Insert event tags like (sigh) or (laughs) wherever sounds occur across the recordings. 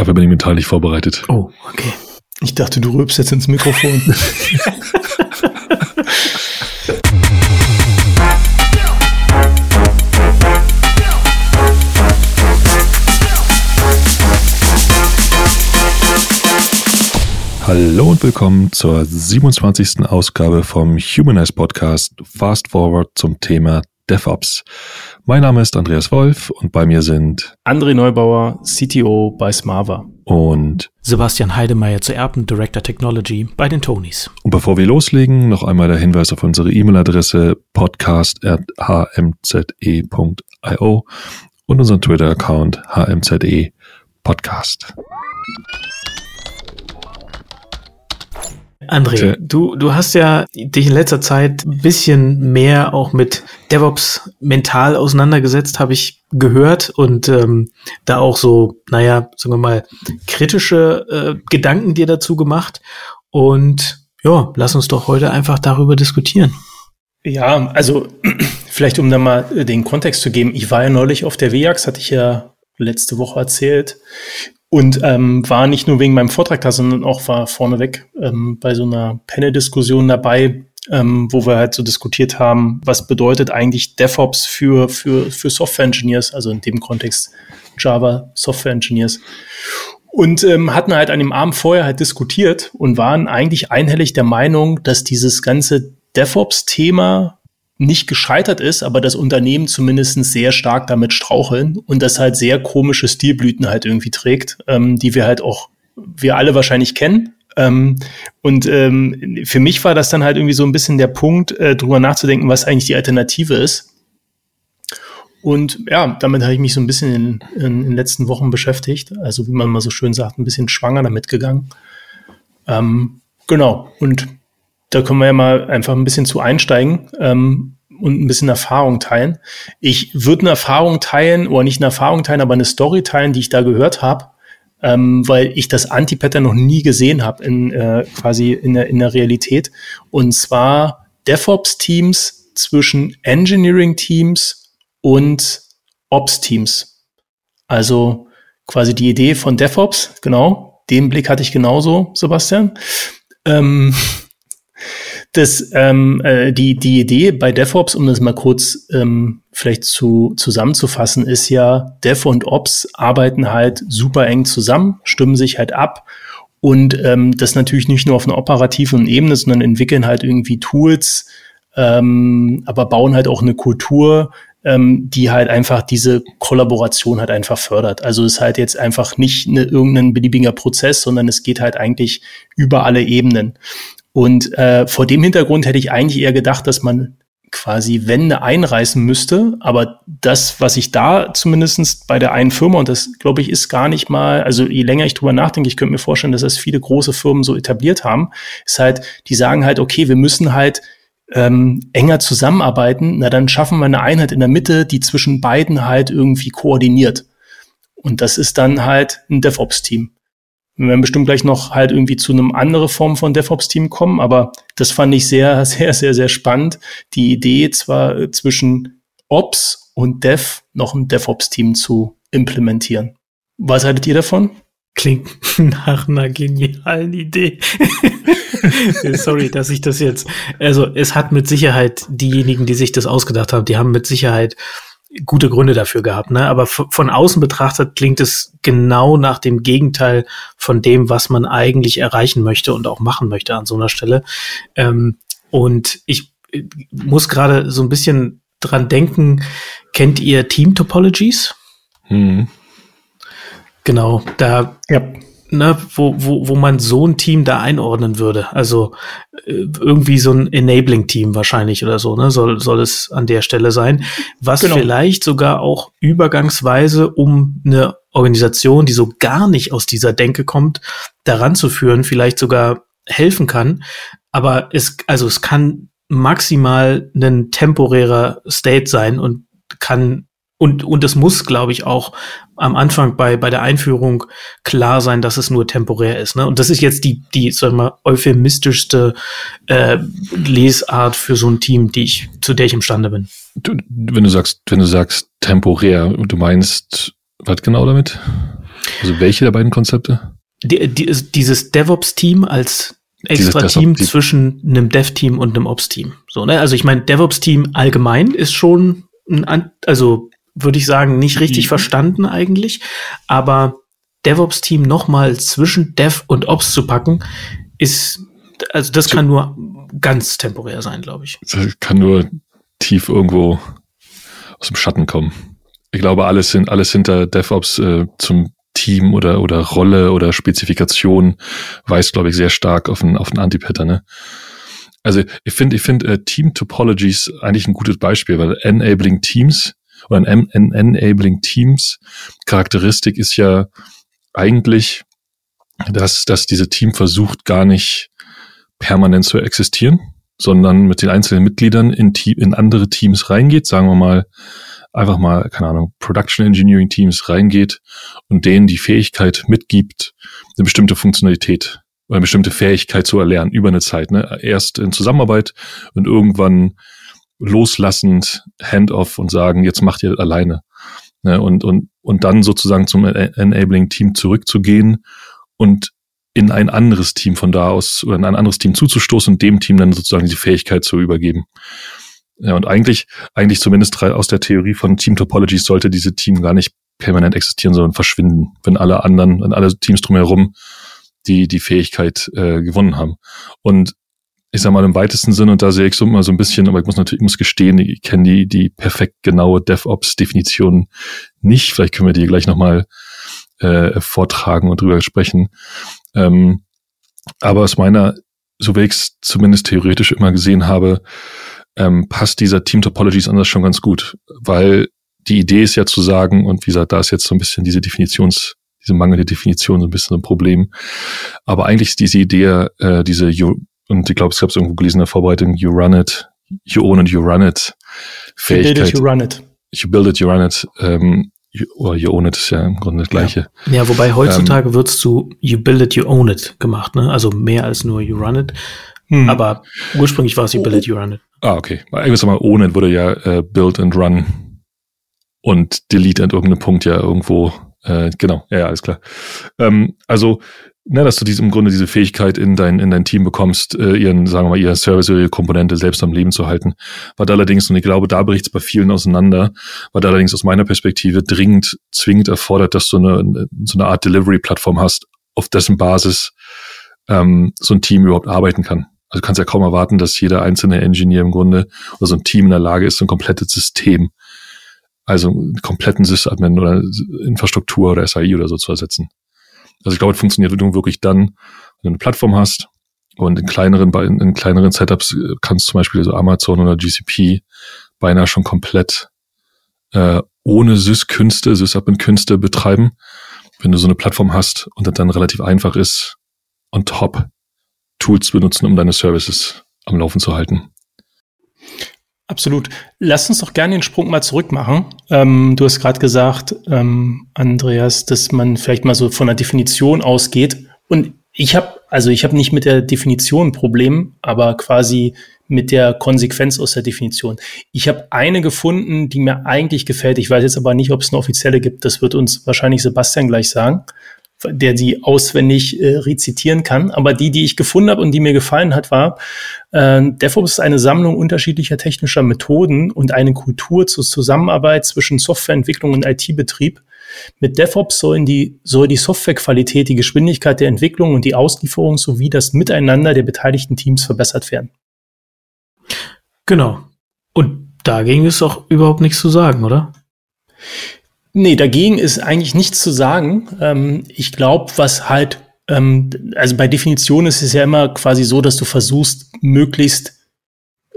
Dafür bin ich mental nicht vorbereitet. Oh, okay. Ich dachte, du rülpst jetzt ins Mikrofon. (laughs) Hallo und willkommen zur 27. Ausgabe vom Humanize Podcast Fast Forward zum Thema DevOps. Mein Name ist Andreas Wolf und bei mir sind André Neubauer, CTO bei Smava. Und Sebastian Heidemeyer zu Erben, Director Technology bei den Tonys. Und bevor wir loslegen, noch einmal der Hinweis auf unsere E-Mail-Adresse podcast.hmze.io und unseren Twitter-Account hmze podcast. André, du, du hast ja dich in letzter Zeit ein bisschen mehr auch mit DevOps mental auseinandergesetzt, habe ich gehört und ähm, da auch so, naja, sagen wir mal, kritische äh, Gedanken dir dazu gemacht. Und ja, lass uns doch heute einfach darüber diskutieren. Ja, also (clears throat) vielleicht um da mal den Kontext zu geben, ich war ja neulich auf der WIAX, hatte ich ja letzte Woche erzählt. Und ähm, war nicht nur wegen meinem Vortrag da, sondern auch war vorneweg ähm, bei so einer Panel-Diskussion dabei, ähm, wo wir halt so diskutiert haben, was bedeutet eigentlich DevOps für, für, für Software-Engineers, also in dem Kontext Java Software-Engineers. Und ähm, hatten halt an dem Abend vorher halt diskutiert und waren eigentlich einhellig der Meinung, dass dieses ganze DevOps-Thema nicht gescheitert ist, aber das Unternehmen zumindest sehr stark damit straucheln und das halt sehr komische Stilblüten halt irgendwie trägt, ähm, die wir halt auch, wir alle wahrscheinlich kennen. Ähm, und ähm, für mich war das dann halt irgendwie so ein bisschen der Punkt, äh, drüber nachzudenken, was eigentlich die Alternative ist. Und ja, damit habe ich mich so ein bisschen in, in, in, den letzten Wochen beschäftigt. Also wie man mal so schön sagt, ein bisschen schwanger damit gegangen. Ähm, genau. Und da können wir ja mal einfach ein bisschen zu einsteigen ähm, und ein bisschen Erfahrung teilen. Ich würde eine Erfahrung teilen, oder nicht eine Erfahrung teilen, aber eine Story teilen, die ich da gehört habe, ähm, weil ich das Anti-Pattern noch nie gesehen habe in äh, quasi in der, in der Realität. Und zwar DevOps-Teams zwischen Engineering-Teams und Ops-Teams. Also quasi die Idee von DevOps, genau, den Blick hatte ich genauso, Sebastian. Ähm, das, ähm, äh, die, die Idee bei DevOps, um das mal kurz ähm, vielleicht zu, zusammenzufassen, ist ja, Dev und Ops arbeiten halt super eng zusammen, stimmen sich halt ab und ähm, das natürlich nicht nur auf einer operativen Ebene, sondern entwickeln halt irgendwie Tools, ähm, aber bauen halt auch eine Kultur, ähm, die halt einfach diese Kollaboration halt einfach fördert. Also es ist halt jetzt einfach nicht eine, irgendein beliebiger Prozess, sondern es geht halt eigentlich über alle Ebenen. Und äh, vor dem Hintergrund hätte ich eigentlich eher gedacht, dass man quasi Wände einreißen müsste. Aber das, was ich da zumindestens bei der einen Firma, und das glaube ich ist gar nicht mal, also je länger ich drüber nachdenke, ich könnte mir vorstellen, dass das viele große Firmen so etabliert haben, ist halt, die sagen halt, okay, wir müssen halt ähm, enger zusammenarbeiten, na dann schaffen wir eine Einheit in der Mitte, die zwischen beiden halt irgendwie koordiniert. Und das ist dann halt ein DevOps-Team. Wir werden bestimmt gleich noch halt irgendwie zu einem anderen Form von DevOps-Team kommen, aber das fand ich sehr, (laughs) sehr, sehr, sehr spannend. Die Idee zwar zwischen Ops und Dev noch ein DevOps-Team zu implementieren. Was haltet ihr davon? Klingt (laughs) nach einer genialen Idee. (laughs) Sorry, dass ich das jetzt. Also, es hat mit Sicherheit diejenigen, die sich das ausgedacht haben, die haben mit Sicherheit gute Gründe dafür gehabt, ne? Aber von außen betrachtet klingt es genau nach dem Gegenteil von dem, was man eigentlich erreichen möchte und auch machen möchte an so einer Stelle. Ähm, und ich äh, muss gerade so ein bisschen dran denken, kennt ihr Team Topologies? Mhm. Genau, da ja ne, wo, wo, wo man so ein Team da einordnen würde. Also äh, irgendwie so ein Enabling-Team wahrscheinlich oder so, ne, soll, soll es an der Stelle sein. Was genau. vielleicht sogar auch übergangsweise, um eine Organisation, die so gar nicht aus dieser Denke kommt, daran zu führen, vielleicht sogar helfen kann. Aber es, also es kann maximal ein temporärer State sein und kann und, und es muss, glaube ich, auch am Anfang bei, bei der Einführung klar sein, dass es nur temporär ist. Ne? Und das ist jetzt die, die sagen wir, euphemistischste äh, Lesart für so ein Team, die ich, zu der ich imstande bin. Du, wenn du sagst, wenn du sagst temporär du meinst, was genau damit? Also welche der beiden Konzepte? Die, die, dieses DevOps-Team als extra Team zwischen einem Dev-Team und einem Ops-Team. So, ne? Also ich meine, DevOps-Team allgemein ist schon ein, also würde ich sagen, nicht richtig mhm. verstanden eigentlich. Aber DevOps-Team nochmal zwischen Dev und Ops zu packen, ist, also das kann nur ganz temporär sein, glaube ich. Das kann nur tief irgendwo aus dem Schatten kommen. Ich glaube, alles sind alles hinter DevOps äh, zum Team oder oder Rolle oder Spezifikation weist, glaube ich, sehr stark auf ein auf ein Antipattern. Ne? Also ich finde ich finde äh, Team Topologies eigentlich ein gutes Beispiel, weil enabling Teams oder ein enabling Teams Charakteristik ist ja eigentlich, dass dass diese Team versucht gar nicht permanent zu existieren, sondern mit den einzelnen Mitgliedern in, in andere Teams reingeht, sagen wir mal einfach mal, keine Ahnung, Production Engineering Teams reingeht und denen die Fähigkeit mitgibt, eine bestimmte Funktionalität oder eine bestimmte Fähigkeit zu erlernen über eine Zeit. Ne? Erst in Zusammenarbeit und irgendwann loslassend, Handoff und sagen, jetzt macht ihr alleine. Ne? Und, und, und dann sozusagen zum Enabling Team zurückzugehen und in ein anderes Team von da aus oder in ein anderes Team zuzustoßen und dem Team dann sozusagen die Fähigkeit zu übergeben. Ja, und eigentlich, eigentlich zumindest aus der Theorie von Team Topologies sollte diese Team gar nicht permanent existieren, sondern verschwinden, wenn alle anderen, wenn alle Teams drumherum die, die Fähigkeit äh, gewonnen haben. Und ich sag mal im weitesten Sinn, und da sehe ich so immer so ein bisschen, aber ich muss natürlich, ich muss gestehen, ich kenne die, die perfekt genaue DevOps-Definition nicht. Vielleicht können wir die gleich nochmal äh, vortragen und drüber sprechen. Ähm, aber aus meiner, so wie ich es zumindest theoretisch immer gesehen habe, ähm, passt dieser Team Topologies anders schon ganz gut, weil die Idee ist ja zu sagen, und wie gesagt, da ist jetzt so ein bisschen diese Definitions, diese mangelnde Definition so ein bisschen ein Problem. Aber eigentlich ist diese Idee, äh, diese, und ich glaube, ich habe es irgendwo gelesen in der Vorbereitung, you run it, you own it, you run it. Fähigkeit. You build it, you run it. You build it, you run it. Ähm, you, oder you own it ist ja im Grunde das Gleiche. Ja, ja wobei heutzutage ähm, wird's zu you build it, you own it gemacht, ne? Also mehr als nur you run it. Hm. Aber ursprünglich war es you build it, you run it. Ah, okay. Irgendwas mal ohne wurde ja äh, Build and Run und Delete an irgendeinem Punkt ja irgendwo, äh, genau, ja, ja, alles klar. Ähm, also, ne, dass du diese, im Grunde diese Fähigkeit in dein, in dein Team bekommst, äh, ihren, sagen wir mal, ihre Service oder ihre Komponente selbst am Leben zu halten. Da allerdings, und ich glaube, da bricht es bei vielen auseinander, da allerdings aus meiner Perspektive dringend, zwingend erfordert, dass du eine, so eine Art Delivery-Plattform hast, auf dessen Basis ähm, so ein Team überhaupt arbeiten kann. Also du kannst ja kaum erwarten, dass jeder einzelne Engineer im Grunde oder so ein Team in der Lage ist, so ein komplettes System, also einen kompletten Sysadmin oder Infrastruktur oder SAI oder so zu ersetzen. Also ich glaube, es funktioniert wirklich dann, wenn du eine Plattform hast und in kleineren, in, in kleineren Setups kannst du zum Beispiel so Amazon oder GCP beinahe schon komplett äh, ohne Sys-Künste, Sysadmin-Künste betreiben, wenn du so eine Plattform hast und das dann relativ einfach ist, on top Tools benutzen, um deine Services am Laufen zu halten. Absolut. Lass uns doch gerne den Sprung mal zurück machen. Ähm, du hast gerade gesagt, ähm, Andreas, dass man vielleicht mal so von der Definition ausgeht. Und ich habe, also ich habe nicht mit der Definition ein Problem, aber quasi mit der Konsequenz aus der Definition. Ich habe eine gefunden, die mir eigentlich gefällt. Ich weiß jetzt aber nicht, ob es eine offizielle gibt. Das wird uns wahrscheinlich Sebastian gleich sagen der sie auswendig äh, rezitieren kann. Aber die, die ich gefunden habe und die mir gefallen hat, war, äh, DevOps ist eine Sammlung unterschiedlicher technischer Methoden und eine Kultur zur Zusammenarbeit zwischen Softwareentwicklung und IT-Betrieb. Mit DevOps sollen die, soll die Softwarequalität, die Geschwindigkeit der Entwicklung und die Auslieferung sowie das Miteinander der beteiligten Teams verbessert werden. Genau. Und dagegen ist auch überhaupt nichts zu sagen, oder? Nee, dagegen ist eigentlich nichts zu sagen. Ähm, ich glaube, was halt, ähm, also bei Definition ist es ja immer quasi so, dass du versuchst, möglichst,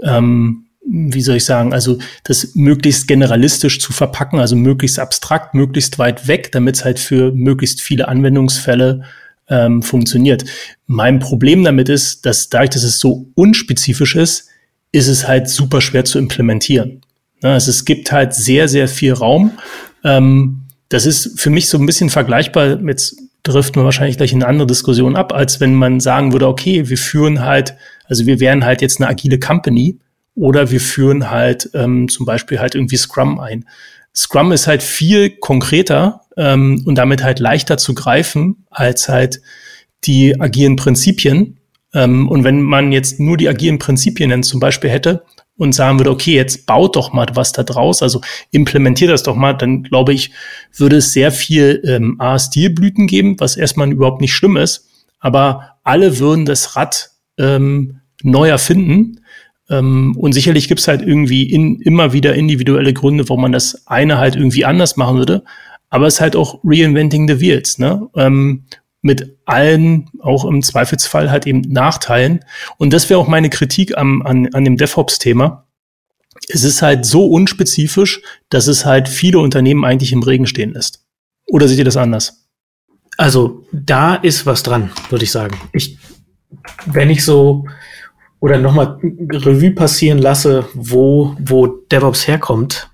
ähm, wie soll ich sagen, also das möglichst generalistisch zu verpacken, also möglichst abstrakt, möglichst weit weg, damit es halt für möglichst viele Anwendungsfälle ähm, funktioniert. Mein Problem damit ist, dass dadurch, dass es so unspezifisch ist, ist es halt super schwer zu implementieren. Also es gibt halt sehr, sehr viel Raum ähm, das ist für mich so ein bisschen vergleichbar, jetzt driften wir wahrscheinlich gleich in eine andere Diskussion ab, als wenn man sagen würde, okay, wir führen halt, also wir wären halt jetzt eine agile Company oder wir führen halt ähm, zum Beispiel halt irgendwie Scrum ein. Scrum ist halt viel konkreter ähm, und damit halt leichter zu greifen als halt die agilen Prinzipien. Ähm, und wenn man jetzt nur die agilen Prinzipien dann zum Beispiel hätte und sagen würde, okay, jetzt baut doch mal was da draus, also implementiert das doch mal, dann glaube ich, würde es sehr viel ähm, A-Stilblüten geben, was erstmal überhaupt nicht schlimm ist, aber alle würden das Rad ähm, neu erfinden. Ähm, und sicherlich gibt es halt irgendwie in, immer wieder individuelle Gründe, warum man das eine halt irgendwie anders machen würde. Aber es ist halt auch Reinventing the Wheels, ne? Ähm, mit allen, auch im Zweifelsfall halt eben Nachteilen. Und das wäre auch meine Kritik am, an, an dem DevOps-Thema. Es ist halt so unspezifisch, dass es halt viele Unternehmen eigentlich im Regen stehen lässt. Oder seht ihr das anders? Also da ist was dran, würde ich sagen. Ich, wenn ich so oder nochmal Revue passieren lasse, wo, wo DevOps herkommt,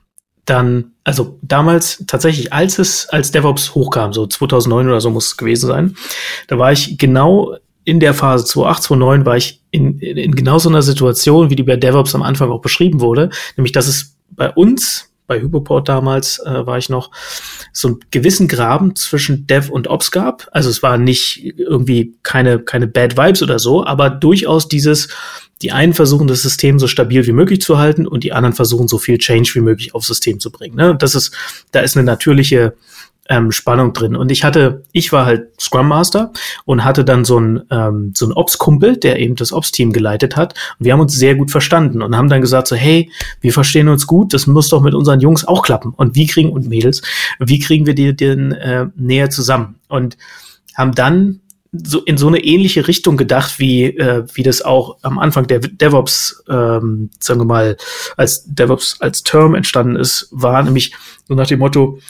dann, also damals tatsächlich, als es, als DevOps hochkam, so 2009 oder so muss es gewesen sein, da war ich genau in der Phase 2008, 2009 war ich in, in, in genau so einer Situation, wie die bei DevOps am Anfang auch beschrieben wurde, nämlich dass es bei uns, bei Hypoport damals äh, war ich noch, so einen gewissen Graben zwischen Dev und Ops gab. Also es war nicht irgendwie keine, keine Bad Vibes oder so, aber durchaus dieses, die einen versuchen, das System so stabil wie möglich zu halten und die anderen versuchen, so viel Change wie möglich aufs System zu bringen. Ne? Das ist, da ist eine natürliche ähm, Spannung drin. Und ich hatte, ich war halt Scrum Master und hatte dann so ein ähm, so ein Ops-Kumpel, der eben das Ops-Team geleitet hat. Und wir haben uns sehr gut verstanden und haben dann gesagt so, hey, wir verstehen uns gut, das muss doch mit unseren Jungs auch klappen. Und wie kriegen und Mädels, wie kriegen wir die denn äh, näher zusammen? Und haben dann so in so eine ähnliche Richtung gedacht, wie, äh, wie das auch am Anfang der DevOps, ähm, sagen wir mal, als DevOps als Term entstanden ist, war nämlich so nach dem Motto,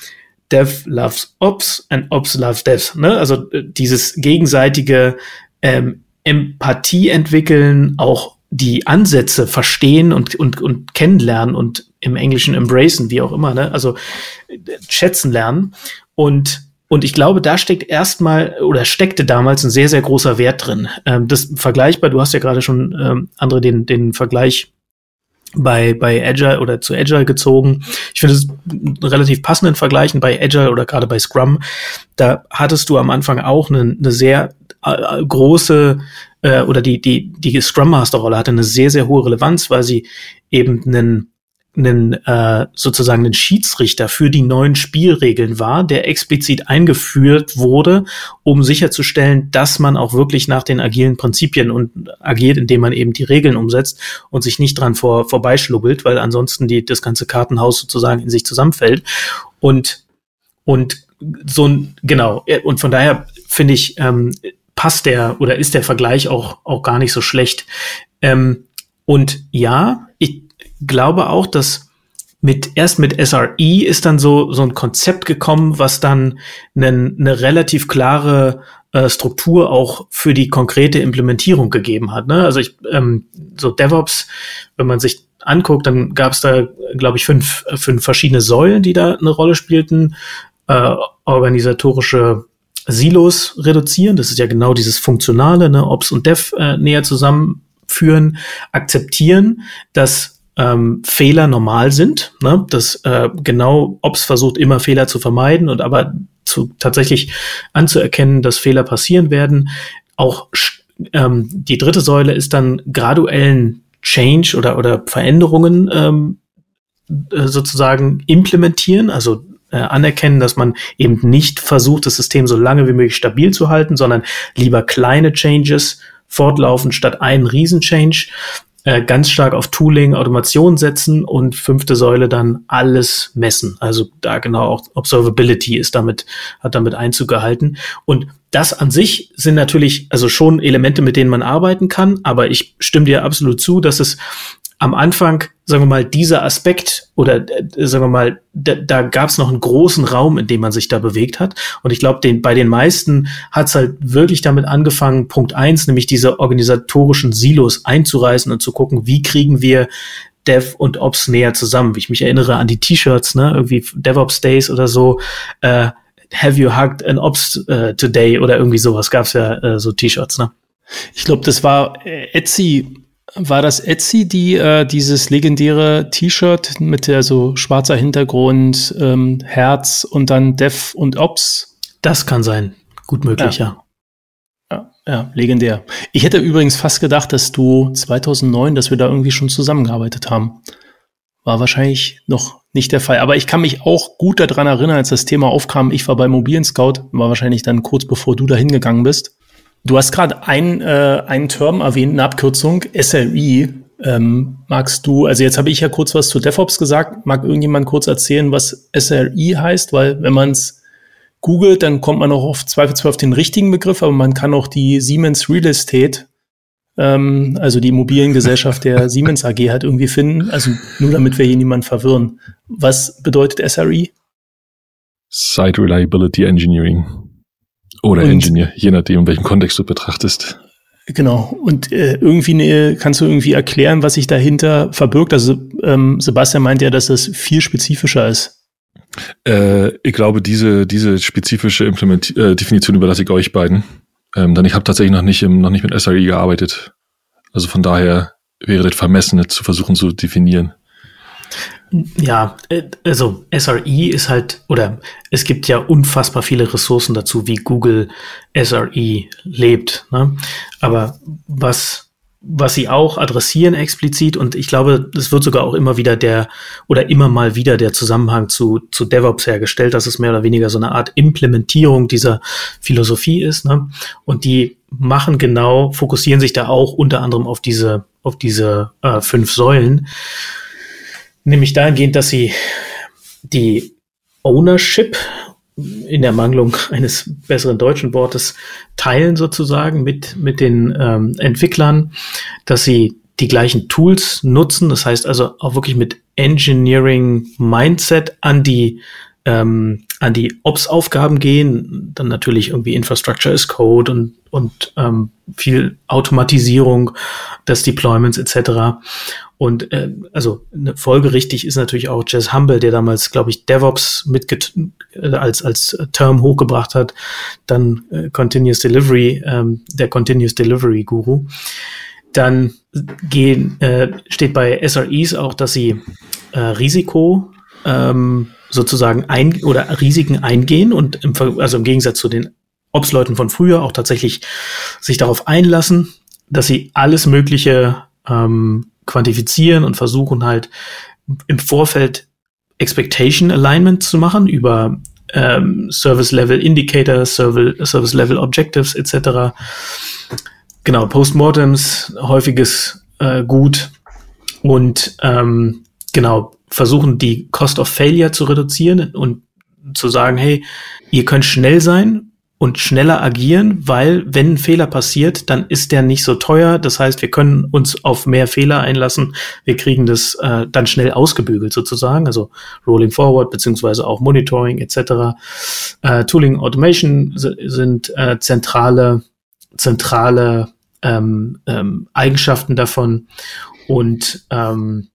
Dev loves Ops and Ops loves Dev. Ne? Also äh, dieses gegenseitige ähm, Empathie entwickeln, auch die Ansätze verstehen und, und, und kennenlernen und im Englischen embracen, wie auch immer, ne? also äh, schätzen lernen. Und und ich glaube, da steckt erstmal oder steckte damals ein sehr, sehr großer Wert drin. Ähm, das vergleichbar, du hast ja gerade schon, ähm, andere den, den Vergleich bei, bei Agile oder zu Agile gezogen. Ich finde es relativ passenden Vergleichen bei Agile oder gerade bei Scrum. Da hattest du am Anfang auch eine, eine sehr äh, große äh, oder die, die, die Scrum Master Rolle hatte eine sehr, sehr hohe Relevanz, weil sie eben einen einen, äh, sozusagen einen Schiedsrichter für die neuen Spielregeln war, der explizit eingeführt wurde, um sicherzustellen, dass man auch wirklich nach den agilen Prinzipien und agiert, indem man eben die Regeln umsetzt und sich nicht dran vor, vorbeischlubbelt, weil ansonsten die, das ganze Kartenhaus sozusagen in sich zusammenfällt. Und, und so ein, genau, und von daher finde ich, ähm, passt der oder ist der Vergleich auch, auch gar nicht so schlecht. Ähm, und ja, glaube auch, dass mit erst mit SRE ist dann so so ein Konzept gekommen, was dann eine, eine relativ klare äh, Struktur auch für die konkrete Implementierung gegeben hat. Ne? Also ich ähm, so DevOps, wenn man sich anguckt, dann gab es da glaube ich fünf fünf verschiedene Säulen, die da eine Rolle spielten. Äh, organisatorische Silos reduzieren, das ist ja genau dieses Funktionale, ne? Ops und Dev äh, näher zusammenführen, akzeptieren, dass ähm, Fehler normal sind, ne? dass äh, genau Ops versucht immer Fehler zu vermeiden und aber zu tatsächlich anzuerkennen, dass Fehler passieren werden. Auch ähm, die dritte Säule ist dann graduellen Change oder oder Veränderungen ähm, äh, sozusagen implementieren, also äh, anerkennen, dass man eben nicht versucht, das System so lange wie möglich stabil zu halten, sondern lieber kleine Changes fortlaufend statt einen Riesen-Change äh, ganz stark auf Tooling, Automation setzen und fünfte Säule dann alles messen. Also da genau auch Observability ist damit, hat damit Einzug gehalten. Und das an sich sind natürlich also schon Elemente, mit denen man arbeiten kann, aber ich stimme dir absolut zu, dass es am Anfang, sagen wir mal, dieser Aspekt oder äh, sagen wir mal, da, da gab es noch einen großen Raum, in dem man sich da bewegt hat. Und ich glaube, den, bei den meisten hat es halt wirklich damit angefangen, Punkt eins, nämlich diese organisatorischen Silos einzureißen und zu gucken, wie kriegen wir Dev und Ops näher zusammen. Ich mich erinnere an die T-Shirts, ne, irgendwie DevOps Days oder so. Äh, Have you hugged an Ops uh, today oder irgendwie sowas gab's ja äh, so T-Shirts, ne? Ich glaube, das war äh, Etsy war das Etsy, die äh, dieses legendäre T-Shirt mit der so schwarzer Hintergrund, ähm, Herz und dann Dev und Ops? Das kann sein. Gut möglich, ja. ja. Ja, ja, legendär. Ich hätte übrigens fast gedacht, dass du 2009, dass wir da irgendwie schon zusammengearbeitet haben. War wahrscheinlich noch nicht der Fall. Aber ich kann mich auch gut daran erinnern, als das Thema aufkam. Ich war bei Mobilen Scout, war wahrscheinlich dann kurz bevor du da hingegangen bist. Du hast gerade ein, äh, einen Term erwähnt, eine Abkürzung, SRE. Ähm, magst du, also jetzt habe ich ja kurz was zu DevOps gesagt. Mag irgendjemand kurz erzählen, was SRE heißt? Weil wenn man es googelt, dann kommt man auch auf Zweifelsfall auf den richtigen Begriff, aber man kann auch die Siemens Real Estate, ähm, also die Immobiliengesellschaft der (laughs) Siemens AG halt irgendwie finden. Also nur damit wir hier niemanden verwirren. Was bedeutet SRE? Site Reliability Engineering. Oder und, Engineer, je nachdem, in welchem Kontext du betrachtest. Genau. Und äh, irgendwie ne, kannst du irgendwie erklären, was sich dahinter verbirgt. Also ähm, Sebastian meint ja, dass das viel spezifischer ist. Äh, ich glaube, diese, diese spezifische Implement äh, Definition überlasse ich euch beiden. Ähm, denn ich habe tatsächlich noch nicht, im, noch nicht mit SRE gearbeitet. Also von daher wäre das vermessen, zu versuchen zu definieren. Ja, äh, also SRE ist halt, oder es gibt ja unfassbar viele Ressourcen dazu, wie Google SRE lebt. Ne? Aber was was sie auch adressieren explizit und ich glaube, es wird sogar auch immer wieder der oder immer mal wieder der Zusammenhang zu, zu DevOps hergestellt, dass es mehr oder weniger so eine Art Implementierung dieser Philosophie ist. Ne? Und die machen genau, fokussieren sich da auch unter anderem auf diese, auf diese äh, fünf Säulen. Nämlich dahingehend, dass sie die Ownership in der Mangelung eines besseren deutschen Wortes teilen sozusagen mit, mit den ähm, Entwicklern, dass sie die gleichen Tools nutzen. Das heißt also auch wirklich mit Engineering Mindset an die ähm, an die Ops-Aufgaben gehen, dann natürlich irgendwie Infrastructure as Code und, und ähm, viel Automatisierung des Deployments etc. Und äh, also eine folgerichtig ist natürlich auch Jess Humble, der damals, glaube ich, DevOps mit äh, als als Term hochgebracht hat, dann äh, Continuous Delivery, ähm, der Continuous Delivery Guru. Dann gehen, äh, steht bei SREs auch, dass sie äh, Risiko ähm, sozusagen ein oder Risiken eingehen und im, also im Gegensatz zu den Ops-Leuten von früher auch tatsächlich sich darauf einlassen, dass sie alles Mögliche ähm, quantifizieren und versuchen halt im Vorfeld Expectation Alignment zu machen über ähm, Service Level Indicators, Service Level Objectives etc. Genau, Postmortems, häufiges äh, Gut und ähm, genau versuchen die Cost of Failure zu reduzieren und zu sagen, hey, ihr könnt schnell sein und schneller agieren, weil wenn ein Fehler passiert, dann ist der nicht so teuer. Das heißt, wir können uns auf mehr Fehler einlassen. Wir kriegen das äh, dann schnell ausgebügelt sozusagen, also Rolling Forward beziehungsweise auch Monitoring etc. Äh, Tooling Automation sind äh, zentrale zentrale ähm, ähm, Eigenschaften davon und ähm,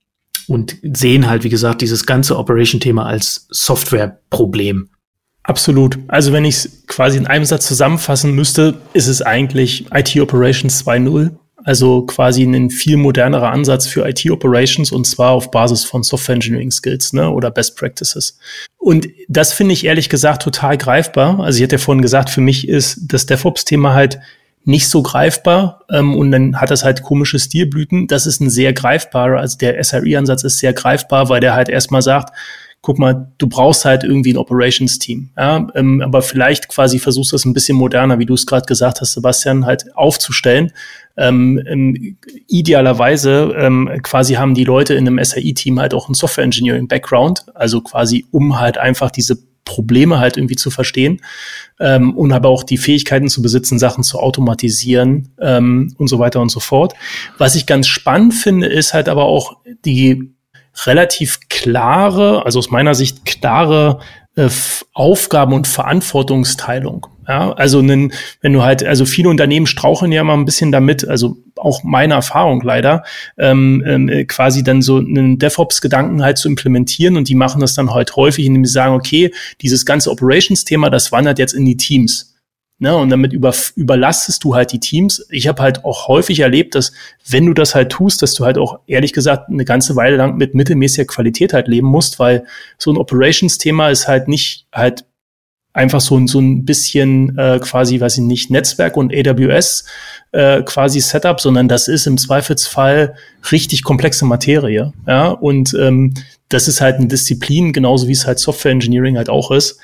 und sehen halt, wie gesagt, dieses ganze Operation-Thema als Software-Problem. Absolut. Also wenn ich es quasi in einem Satz zusammenfassen müsste, ist es eigentlich IT Operations 2.0. Also quasi ein viel modernerer Ansatz für IT Operations und zwar auf Basis von Software Engineering Skills ne, oder Best Practices. Und das finde ich ehrlich gesagt total greifbar. Also ich hatte ja vorhin gesagt, für mich ist das DevOps-Thema halt nicht so greifbar ähm, und dann hat das halt komische Stilblüten. Das ist ein sehr greifbarer, also der SRE-Ansatz ist sehr greifbar, weil der halt erstmal sagt, guck mal, du brauchst halt irgendwie ein Operations-Team. Ja? Ähm, aber vielleicht quasi versuchst du es ein bisschen moderner, wie du es gerade gesagt hast, Sebastian, halt aufzustellen. Ähm, ähm, idealerweise ähm, quasi haben die Leute in einem SAI-Team halt auch einen Software-Engineering-Background, also quasi um halt einfach diese Probleme halt irgendwie zu verstehen ähm, und aber auch die Fähigkeiten zu besitzen, Sachen zu automatisieren ähm, und so weiter und so fort. Was ich ganz spannend finde, ist halt aber auch die relativ klare, also aus meiner Sicht klare äh, Aufgaben und Verantwortungsteilung. Ja, also wenn du halt, also viele Unternehmen straucheln ja mal ein bisschen damit, also auch meine Erfahrung leider, ähm, ähm, quasi dann so einen DevOps-Gedanken halt zu implementieren und die machen das dann halt häufig, indem sie sagen, okay, dieses ganze Operations-Thema, das wandert jetzt in die Teams. Ne, und damit über, überlastest du halt die Teams. Ich habe halt auch häufig erlebt, dass wenn du das halt tust, dass du halt auch ehrlich gesagt eine ganze Weile lang mit mittelmäßiger Qualität halt leben musst, weil so ein Operations-Thema ist halt nicht halt einfach so, ein so ein bisschen äh, quasi, weiß ich nicht, Netzwerk und AWS äh, quasi Setup, sondern das ist im Zweifelsfall richtig komplexe Materie. Ja, und ähm, das ist halt eine Disziplin, genauso wie es halt Software Engineering halt auch ist.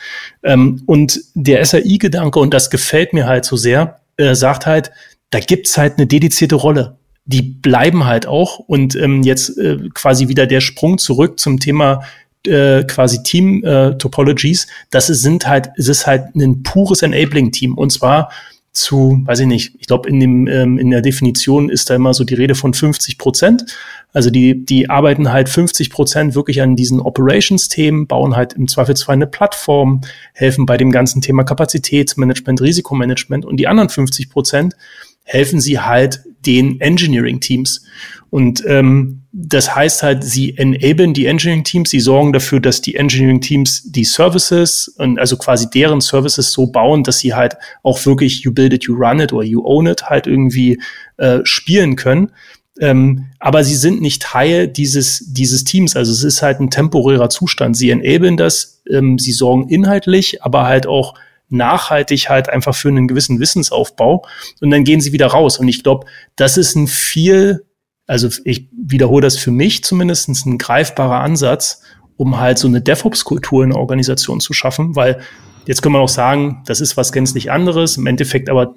Ähm, und der SAI-Gedanke, und das gefällt mir halt so sehr, äh, sagt halt, da gibt's halt eine dedizierte Rolle. Die bleiben halt auch. Und ähm, jetzt äh, quasi wieder der Sprung zurück zum Thema äh, quasi Team äh, Topologies. Das sind halt, es ist halt ein pures Enabling-Team. Und zwar zu, weiß ich nicht, ich glaube, in dem, ähm, in der Definition ist da immer so die Rede von 50 Prozent. Also die, die arbeiten halt 50 Prozent wirklich an diesen Operations-Themen, bauen halt im Zweifelsfall eine Plattform, helfen bei dem ganzen Thema Kapazitätsmanagement, Risikomanagement und die anderen 50 Prozent helfen sie halt den Engineering-Teams. Und ähm, das heißt halt, sie enablen die Engineering-Teams, sie sorgen dafür, dass die Engineering-Teams die Services und also quasi deren Services so bauen, dass sie halt auch wirklich you build it, you run it oder you own it halt irgendwie äh, spielen können. Ähm, aber sie sind nicht Teil dieses, dieses Teams. Also es ist halt ein temporärer Zustand. Sie enablen das, ähm, sie sorgen inhaltlich, aber halt auch nachhaltig halt einfach für einen gewissen Wissensaufbau. Und dann gehen sie wieder raus. Und ich glaube, das ist ein viel, also ich wiederhole das für mich zumindest, ein greifbarer Ansatz, um halt so eine DevOps-Kultur in der Organisation zu schaffen, weil jetzt können wir auch sagen, das ist was gänzlich anderes. Im Endeffekt aber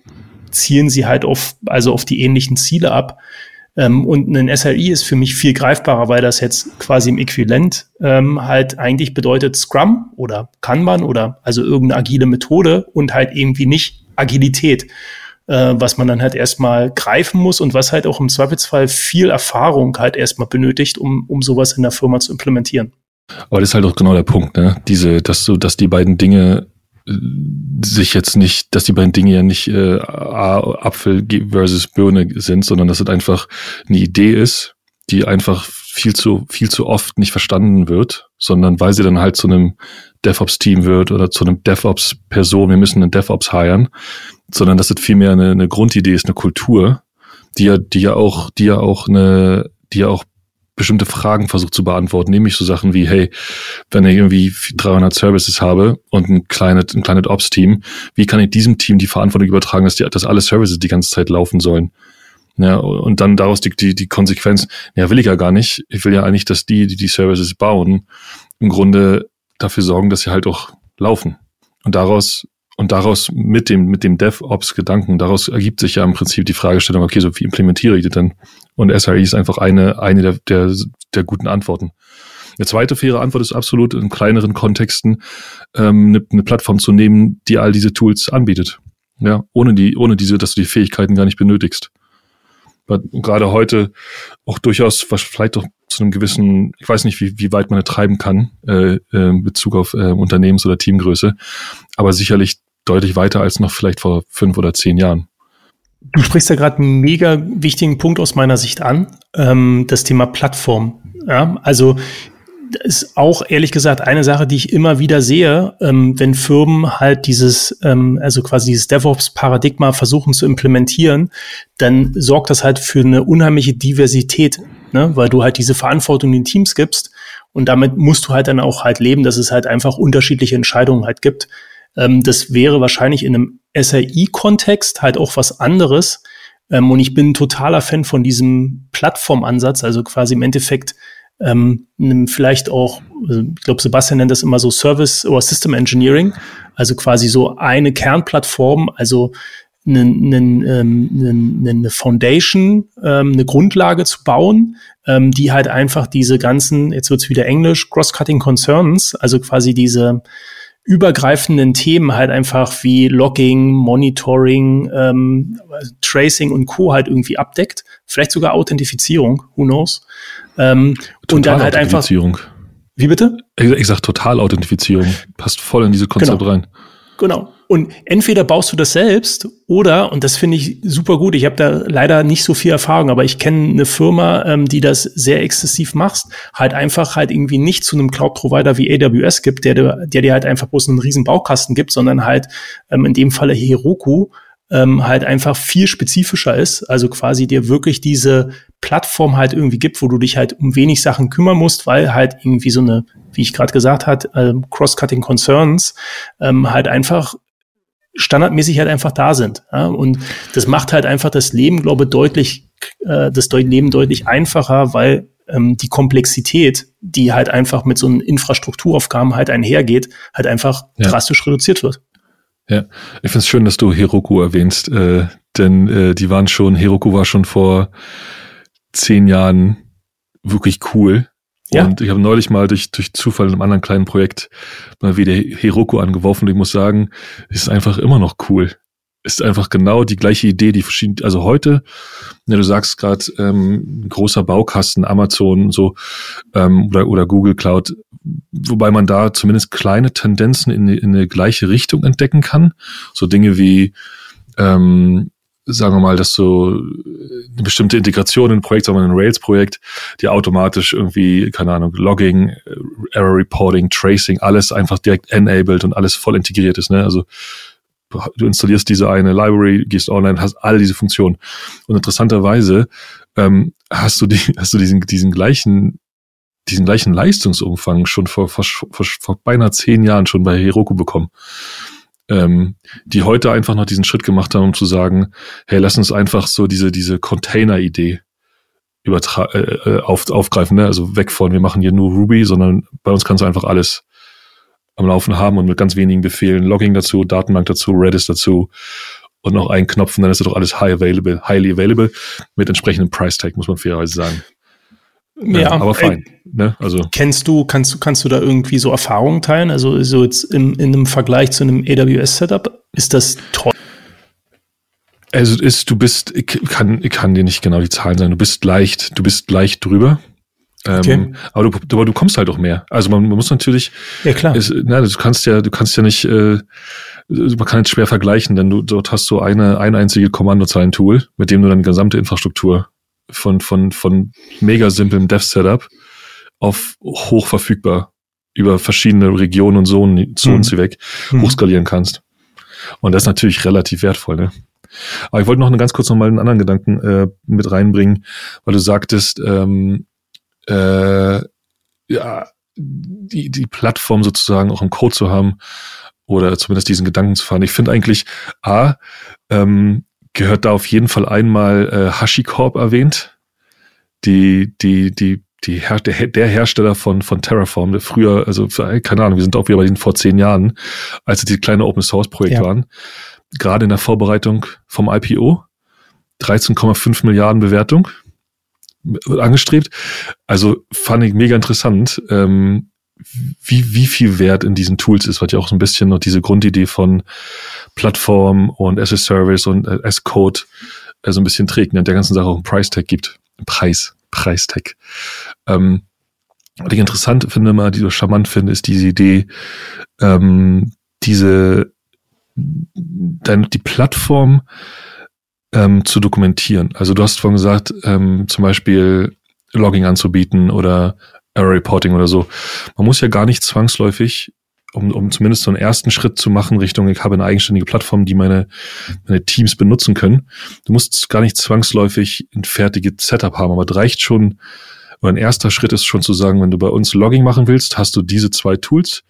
zielen sie halt auf, also auf die ähnlichen Ziele ab. Ähm, und ein SRI ist für mich viel greifbarer, weil das jetzt quasi im Äquivalent ähm, halt eigentlich bedeutet Scrum oder Kanban oder also irgendeine agile Methode und halt irgendwie nicht Agilität, äh, was man dann halt erstmal greifen muss und was halt auch im Zweifelsfall viel Erfahrung halt erstmal benötigt, um, um sowas in der Firma zu implementieren. Aber das ist halt auch genau der Punkt, ne? Diese, dass du, dass die beiden Dinge sich jetzt nicht, dass die beiden Dinge ja nicht äh, Apfel versus Birne sind, sondern dass es einfach eine Idee ist, die einfach viel zu viel zu oft nicht verstanden wird, sondern weil sie dann halt zu einem DevOps-Team wird oder zu einem DevOps-Person, wir müssen einen DevOps hiren, sondern dass es vielmehr eine, eine Grundidee ist, eine Kultur, die ja, die ja auch, die ja auch eine, die ja auch bestimmte Fragen versucht zu beantworten, nämlich so Sachen wie, hey, wenn ich irgendwie 300 Services habe und ein kleines, ein kleines Ops-Team, wie kann ich diesem Team die Verantwortung übertragen, dass, die, dass alle Services die ganze Zeit laufen sollen? Ja, und dann daraus die, die, die Konsequenz, ja, will ich ja gar nicht. Ich will ja eigentlich, dass die, die die Services bauen, im Grunde dafür sorgen, dass sie halt auch laufen. Und daraus und daraus mit dem, mit dem DevOps-Gedanken, daraus ergibt sich ja im Prinzip die Fragestellung, okay, so wie implementiere ich das denn? Und SRE ist einfach eine, eine der, der, der guten Antworten. Eine zweite faire Antwort ist absolut in kleineren Kontexten ähm, eine, eine Plattform zu nehmen, die all diese Tools anbietet. Ja, ohne die, ohne diese, dass du die Fähigkeiten gar nicht benötigst. Gerade heute auch durchaus, vielleicht auch zu einem gewissen, ich weiß nicht, wie, wie weit man es treiben kann, äh, äh, in Bezug auf äh, Unternehmens- oder Teamgröße, aber sicherlich deutlich weiter als noch vielleicht vor fünf oder zehn Jahren. Du sprichst ja gerade einen mega wichtigen Punkt aus meiner Sicht an, ähm, das Thema Plattform. Ja, also ist auch ehrlich gesagt eine Sache, die ich immer wieder sehe, ähm, wenn Firmen halt dieses, ähm, also quasi dieses DevOps-Paradigma versuchen zu implementieren, dann sorgt das halt für eine unheimliche Diversität, ne? weil du halt diese Verantwortung in den Teams gibst und damit musst du halt dann auch halt leben, dass es halt einfach unterschiedliche Entscheidungen halt gibt. Ähm, das wäre wahrscheinlich in einem SRI-Kontext halt auch was anderes. Ähm, und ich bin ein totaler Fan von diesem Plattformansatz, also quasi im Endeffekt ähm, vielleicht auch, also ich glaube, Sebastian nennt das immer so Service oder System Engineering, also quasi so eine Kernplattform, also eine, eine, ähm, eine Foundation, ähm, eine Grundlage zu bauen, ähm, die halt einfach diese ganzen, jetzt wird's wieder Englisch, Cross-Cutting Concerns, also quasi diese übergreifenden Themen halt einfach wie Logging, Monitoring, ähm, Tracing und Co. halt irgendwie abdeckt. Vielleicht sogar Authentifizierung, who knows. Ähm, und dann halt einfach. Wie bitte? Ich, ich sag Totalauthentifizierung. Passt voll in dieses Konzept genau. rein. Genau. Und entweder baust du das selbst oder, und das finde ich super gut, ich habe da leider nicht so viel Erfahrung, aber ich kenne eine Firma, ähm, die das sehr exzessiv macht, halt einfach halt irgendwie nicht zu einem Cloud-Provider wie AWS gibt, der, der dir halt einfach bloß einen riesen Baukasten gibt, sondern halt ähm, in dem Falle Heroku, ähm, halt einfach viel spezifischer ist, also quasi dir wirklich diese Plattform halt irgendwie gibt, wo du dich halt um wenig Sachen kümmern musst, weil halt irgendwie so eine, wie ich gerade gesagt hat, ähm, Cross-Cutting Concerns ähm, halt einfach standardmäßig halt einfach da sind. Ja? Und das macht halt einfach das Leben, glaube ich, deutlich, äh, das Leben deutlich einfacher, weil ähm, die Komplexität, die halt einfach mit so einem Infrastrukturaufgaben halt einhergeht, halt einfach ja. drastisch reduziert wird. Ja, ich finde es schön, dass du Heroku erwähnst, äh, denn äh, die waren schon, Heroku war schon vor zehn Jahren wirklich cool. Ja. Und ich habe neulich mal durch, durch Zufall in einem anderen kleinen Projekt mal wieder Heroku angeworfen und ich muss sagen, es ist einfach immer noch cool. Ist einfach genau die gleiche Idee, die verschiedene, also heute, ja, du sagst gerade, ähm, großer Baukasten, Amazon so ähm, oder, oder Google Cloud, wobei man da zumindest kleine Tendenzen in, in eine gleiche Richtung entdecken kann. So Dinge wie ähm, sagen wir mal, dass so eine bestimmte Integration in ein Projekt, sagen wir ein Rails-Projekt, die automatisch irgendwie, keine Ahnung, Logging, äh, Error Reporting, Tracing, alles einfach direkt enabled und alles voll integriert ist. Ne? Also du installierst diese eine Library, gehst online, hast all diese Funktionen. Und interessanterweise ähm, hast du die, (laughs) hast du diesen, diesen gleichen diesen gleichen Leistungsumfang schon vor, vor, vor, vor beinahe zehn Jahren schon bei Heroku bekommen ähm, die heute einfach noch diesen Schritt gemacht haben, um zu sagen, hey, lass uns einfach so diese, diese Container-Idee äh, äh, auf, aufgreifen, ne? also weg von, wir machen hier nur Ruby, sondern bei uns kannst du einfach alles am Laufen haben und mit ganz wenigen Befehlen, Logging dazu, Datenbank dazu, Redis dazu und noch einen Knopf und dann ist das doch alles high available, highly available mit entsprechendem Price Tag, muss man fairerweise sagen. Ja, ja aber fein. Ey, ne? Also kennst du, kannst du, kannst du da irgendwie so Erfahrungen teilen? Also so jetzt in, in einem Vergleich zu einem AWS-Setup, ist das toll? Also ist, du bist, ich kann, ich kann dir nicht genau die Zahlen sagen. Du bist leicht, du bist leicht drüber. Ähm, okay. Ähm, aber, du, aber du kommst halt auch mehr. Also man, man muss natürlich. Ja klar. Ist, na, du kannst ja, du kannst ja nicht. Äh, man kann es schwer vergleichen, denn du dort hast du eine ein einzige Kommandozeilen-Tool, mit dem du deine gesamte Infrastruktur von, von, von mega simplem Dev-Setup auf hoch verfügbar über verschiedene Regionen und Zonen, Zonen mhm. weg mhm. hochskalieren kannst. Und das ist natürlich relativ wertvoll, ne? Aber ich wollte noch eine ganz kurz noch mal einen anderen Gedanken äh, mit reinbringen, weil du sagtest, ähm, äh, ja, die, die Plattform sozusagen auch im Code zu haben oder zumindest diesen Gedanken zu fahren. Ich finde eigentlich, A, ähm, gehört da auf jeden Fall einmal äh, HashiCorp erwähnt. Die, die, die, die Her der, der Hersteller von, von Terraform, der früher, also keine Ahnung, wir sind auch wieder bei den vor zehn Jahren, als sie die kleine Open Source Projekt ja. waren. Gerade in der Vorbereitung vom IPO. 13,5 Milliarden Bewertung angestrebt. Also fand ich mega interessant. Ähm, wie, wie viel Wert in diesen Tools ist, was ja auch so ein bisschen noch diese Grundidee von Plattform und as a Service und äh, as Code äh, so ein bisschen trägt ne, der ganzen Sache auch einen Price Tag gibt. Preis, Preis Tag. Ähm, was ich interessant finde, mal, die so charmant finde, ist diese Idee, ähm, diese, deine, die Plattform ähm, zu dokumentieren. Also du hast vorhin gesagt, ähm, zum Beispiel Logging anzubieten oder Error Reporting oder so. Man muss ja gar nicht zwangsläufig, um, um zumindest so einen ersten Schritt zu machen Richtung, ich habe eine eigenständige Plattform, die meine, meine Teams benutzen können. Du musst gar nicht zwangsläufig ein fertiges Setup haben, aber es reicht schon, oder ein erster Schritt ist schon zu sagen, wenn du bei uns Logging machen willst, hast du diese zwei Tools.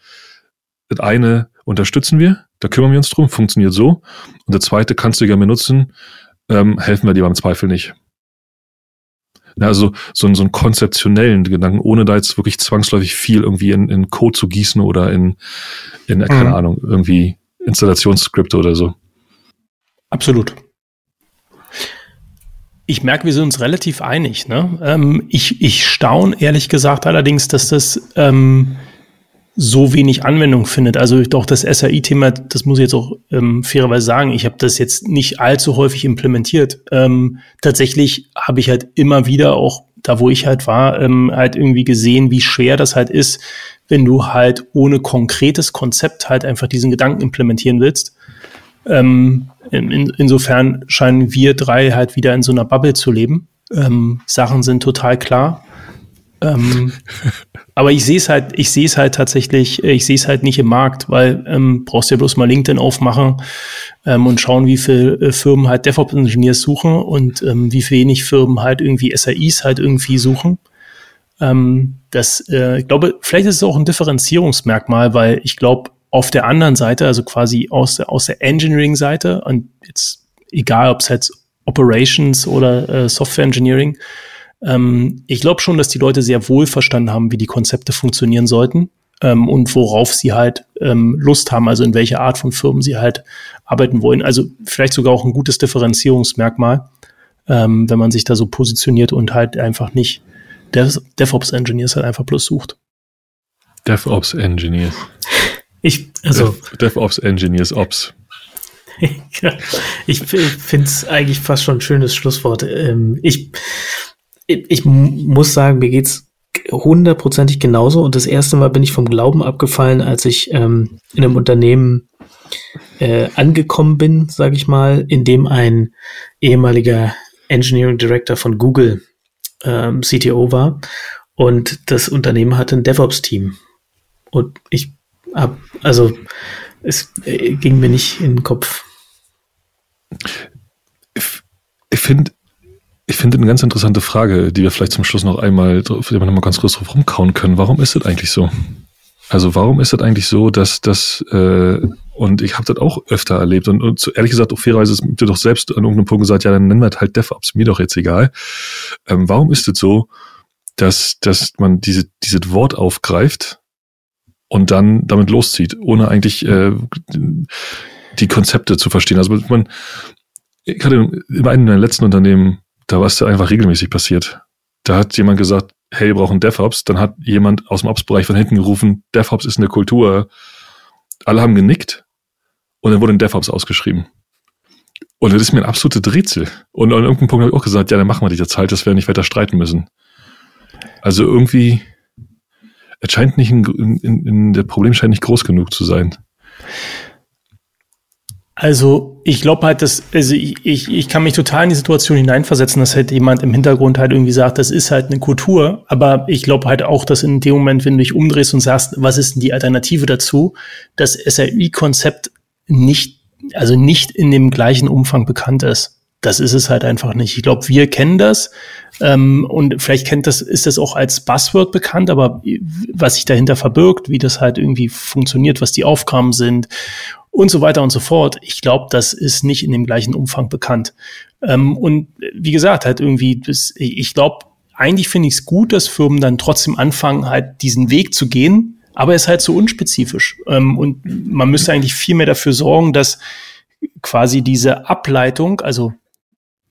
Das eine unterstützen wir, da kümmern wir uns drum, funktioniert so. Und das zweite kannst du gerne benutzen, ähm, helfen wir dir beim Zweifel nicht. Ja, also so, so einen konzeptionellen Gedanken, ohne da jetzt wirklich zwangsläufig viel irgendwie in, in Code zu gießen oder in, in mhm. keine Ahnung, irgendwie Installationsskripte oder so. Absolut. Ich merke, wir sind uns relativ einig. Ne? Ähm, ich, ich staune ehrlich gesagt allerdings, dass das ähm, so wenig Anwendung findet. Also doch das SAI-Thema, das muss ich jetzt auch ähm, fairerweise sagen, ich habe das jetzt nicht allzu häufig implementiert. Ähm, tatsächlich habe ich halt immer wieder auch da, wo ich halt war, ähm, halt irgendwie gesehen, wie schwer das halt ist, wenn du halt ohne konkretes Konzept halt einfach diesen Gedanken implementieren willst. Ähm, in, insofern scheinen wir drei halt wieder in so einer Bubble zu leben. Ähm, Sachen sind total klar. Ähm, aber ich sehe es halt, ich sehe es halt tatsächlich, ich sehe es halt nicht im Markt, weil ähm, brauchst ja bloß mal LinkedIn aufmachen ähm, und schauen, wie viele äh, Firmen halt DevOps-Engineers suchen und ähm, wie wenig Firmen halt irgendwie SAIs halt irgendwie suchen. Ähm, das, äh, ich glaube, vielleicht ist es auch ein Differenzierungsmerkmal, weil ich glaube, auf der anderen Seite, also quasi aus der, aus der Engineering-Seite und jetzt egal, ob es jetzt Operations oder äh, Software Engineering, ähm, ich glaube schon, dass die Leute sehr wohl verstanden haben, wie die Konzepte funktionieren sollten ähm, und worauf sie halt ähm, Lust haben, also in welche Art von Firmen sie halt arbeiten wollen. Also vielleicht sogar auch ein gutes Differenzierungsmerkmal, ähm, wenn man sich da so positioniert und halt einfach nicht Dev DevOps Engineers halt einfach bloß sucht. DevOps Engineers. Ich, also. Dev, DevOps Engineers Ops. (laughs) ich finde es eigentlich fast schon ein schönes Schlusswort. Ähm, ich, ich muss sagen, mir geht's hundertprozentig genauso. Und das erste Mal bin ich vom Glauben abgefallen, als ich ähm, in einem Unternehmen äh, angekommen bin, sage ich mal, in dem ein ehemaliger Engineering Director von Google ähm, CTO war. Und das Unternehmen hatte ein DevOps-Team. Und ich hab, also es äh, ging mir nicht in den Kopf. Ich finde ich finde eine ganz interessante Frage, die wir vielleicht zum Schluss noch einmal, die wir noch mal ganz kurz drauf rumkauen können. Warum ist das eigentlich so? Also warum ist das eigentlich so, dass das äh, und ich habe das auch öfter erlebt und, und ehrlich gesagt auch fairerweise ist mir doch selbst an irgendeinem Punkt gesagt, ja, dann nennen wir das halt DevOps, mir doch jetzt egal. Ähm, warum ist das so, dass, dass man diese, dieses Wort aufgreift und dann damit loszieht, ohne eigentlich äh, die Konzepte zu verstehen? Also man, ich hatte in einem meiner letzten Unternehmen, da war es ja einfach regelmäßig passiert. Da hat jemand gesagt, hey, wir brauchen DevOps. Dann hat jemand aus dem Ops-Bereich von hinten gerufen, DevOps ist eine Kultur. Alle haben genickt und dann wurde ein DevOps ausgeschrieben. Und das ist mir ein absolutes Rätsel. Und an irgendeinem Punkt habe ich auch gesagt, ja, dann machen wir die jetzt halt, dass wir nicht weiter streiten müssen. Also irgendwie, es scheint nicht, in, in, in, der Problem scheint nicht groß genug zu sein. Also ich glaube halt, dass, also ich, ich, ich kann mich total in die Situation hineinversetzen, dass halt jemand im Hintergrund halt irgendwie sagt, das ist halt eine Kultur. Aber ich glaube halt auch, dass in dem Moment, wenn du dich umdrehst und sagst, was ist denn die Alternative dazu, das SRI-Konzept nicht, also nicht in dem gleichen Umfang bekannt ist. Das ist es halt einfach nicht. Ich glaube, wir kennen das ähm, und vielleicht kennt das, ist das auch als Buzzword bekannt, aber was sich dahinter verbirgt, wie das halt irgendwie funktioniert, was die Aufgaben sind und so weiter und so fort. Ich glaube, das ist nicht in dem gleichen Umfang bekannt. Ähm, und wie gesagt, halt irgendwie, das, ich glaube, eigentlich finde ich es gut, dass Firmen dann trotzdem anfangen, halt diesen Weg zu gehen, aber es ist halt so unspezifisch. Ähm, und man müsste eigentlich viel mehr dafür sorgen, dass quasi diese Ableitung, also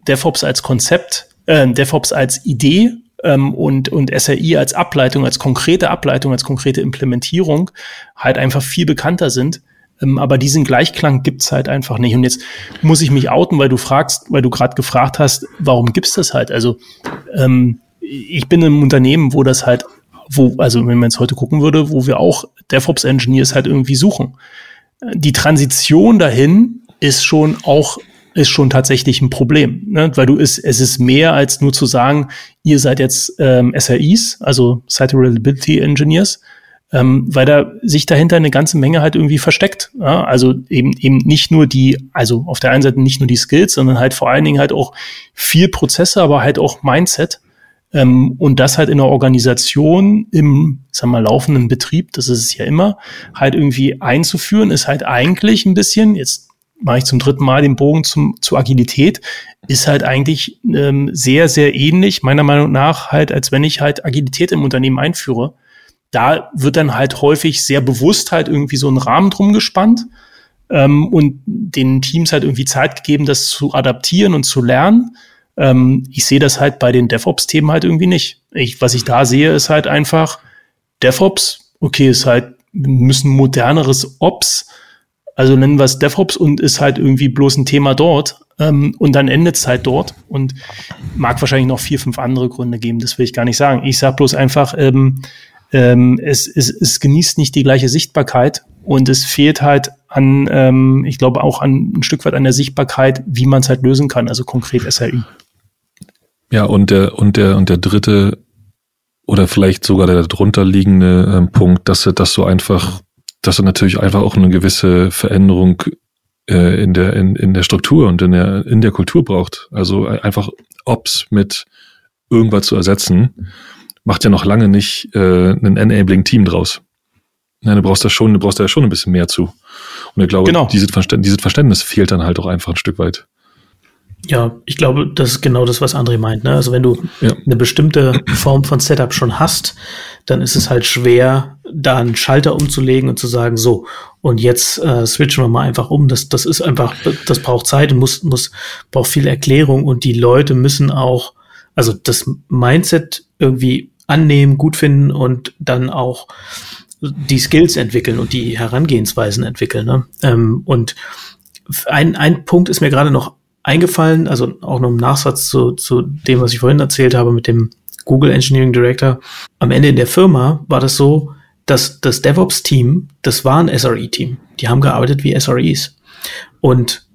DevOps als Konzept, äh, DevOps als Idee ähm, und, und SRI als Ableitung, als konkrete Ableitung, als konkrete Implementierung halt einfach viel bekannter sind ähm, aber diesen Gleichklang gibt's halt einfach nicht. Und jetzt muss ich mich outen, weil du fragst, weil du gerade gefragt hast, warum gibt's das halt? Also ähm, ich bin im Unternehmen, wo das halt, wo, also wenn man jetzt heute gucken würde, wo wir auch DevOps-Engineers halt irgendwie suchen. Die Transition dahin ist schon auch ist schon tatsächlich ein Problem, ne? weil du ist, es ist mehr als nur zu sagen, ihr seid jetzt ähm, SREs, also Site Reliability Engineers, ähm, weil da sich dahinter eine ganze Menge halt irgendwie versteckt. Ja? Also eben eben nicht nur die, also auf der einen Seite nicht nur die Skills, sondern halt vor allen Dingen halt auch viel Prozesse, aber halt auch Mindset. Ähm, und das halt in der Organisation im, wir mal, laufenden Betrieb, das ist es ja immer, halt irgendwie einzuführen, ist halt eigentlich ein bisschen, jetzt mache ich zum dritten Mal den Bogen zum, zu Agilität, ist halt eigentlich ähm, sehr, sehr ähnlich, meiner Meinung nach, halt, als wenn ich halt Agilität im Unternehmen einführe da wird dann halt häufig sehr bewusst halt irgendwie so ein Rahmen drum gespannt ähm, und den Teams halt irgendwie Zeit gegeben, das zu adaptieren und zu lernen. Ähm, ich sehe das halt bei den DevOps-Themen halt irgendwie nicht. Ich, was ich da sehe, ist halt einfach DevOps, okay, ist halt, müssen moderneres Ops, also nennen wir es DevOps und ist halt irgendwie bloß ein Thema dort. Ähm, und dann endet es halt dort und mag wahrscheinlich noch vier, fünf andere Gründe geben, das will ich gar nicht sagen. Ich sage bloß einfach, ähm, ähm, es, es, es genießt nicht die gleiche Sichtbarkeit Und es fehlt halt an, ähm, ich glaube auch an ein Stück weit an der Sichtbarkeit, wie man es halt lösen kann, also konkret SRI. Ja, und der, und der, und der dritte oder vielleicht sogar der darunter liegende ähm, Punkt, dass das so einfach, dass er natürlich einfach auch eine gewisse Veränderung äh, in der in, in der Struktur und in der in der Kultur braucht. Also einfach Ops mit irgendwas zu ersetzen, macht ja noch lange nicht äh, ein enabling Team draus. Nein, du brauchst da schon, du brauchst da schon ein bisschen mehr zu. Und ich glaube, genau. dieses, Verständnis, dieses Verständnis fehlt dann halt auch einfach ein Stück weit. Ja, ich glaube, das ist genau das, was André meint. Ne? Also wenn du ja. eine bestimmte Form von Setup schon hast, dann ist es halt schwer, da einen Schalter umzulegen und zu sagen, so, und jetzt äh, switchen wir mal einfach um. Das, das ist einfach, das braucht Zeit und muss, muss, braucht viel Erklärung und die Leute müssen auch, also das Mindset irgendwie annehmen, gut finden und dann auch die Skills entwickeln und die Herangehensweisen entwickeln. Ne? Ähm, und ein, ein Punkt ist mir gerade noch eingefallen, also auch noch im Nachsatz zu, zu dem, was ich vorhin erzählt habe mit dem Google Engineering Director. Am Ende in der Firma war das so, dass das DevOps-Team, das war ein SRE-Team. Die haben gearbeitet wie SREs. Und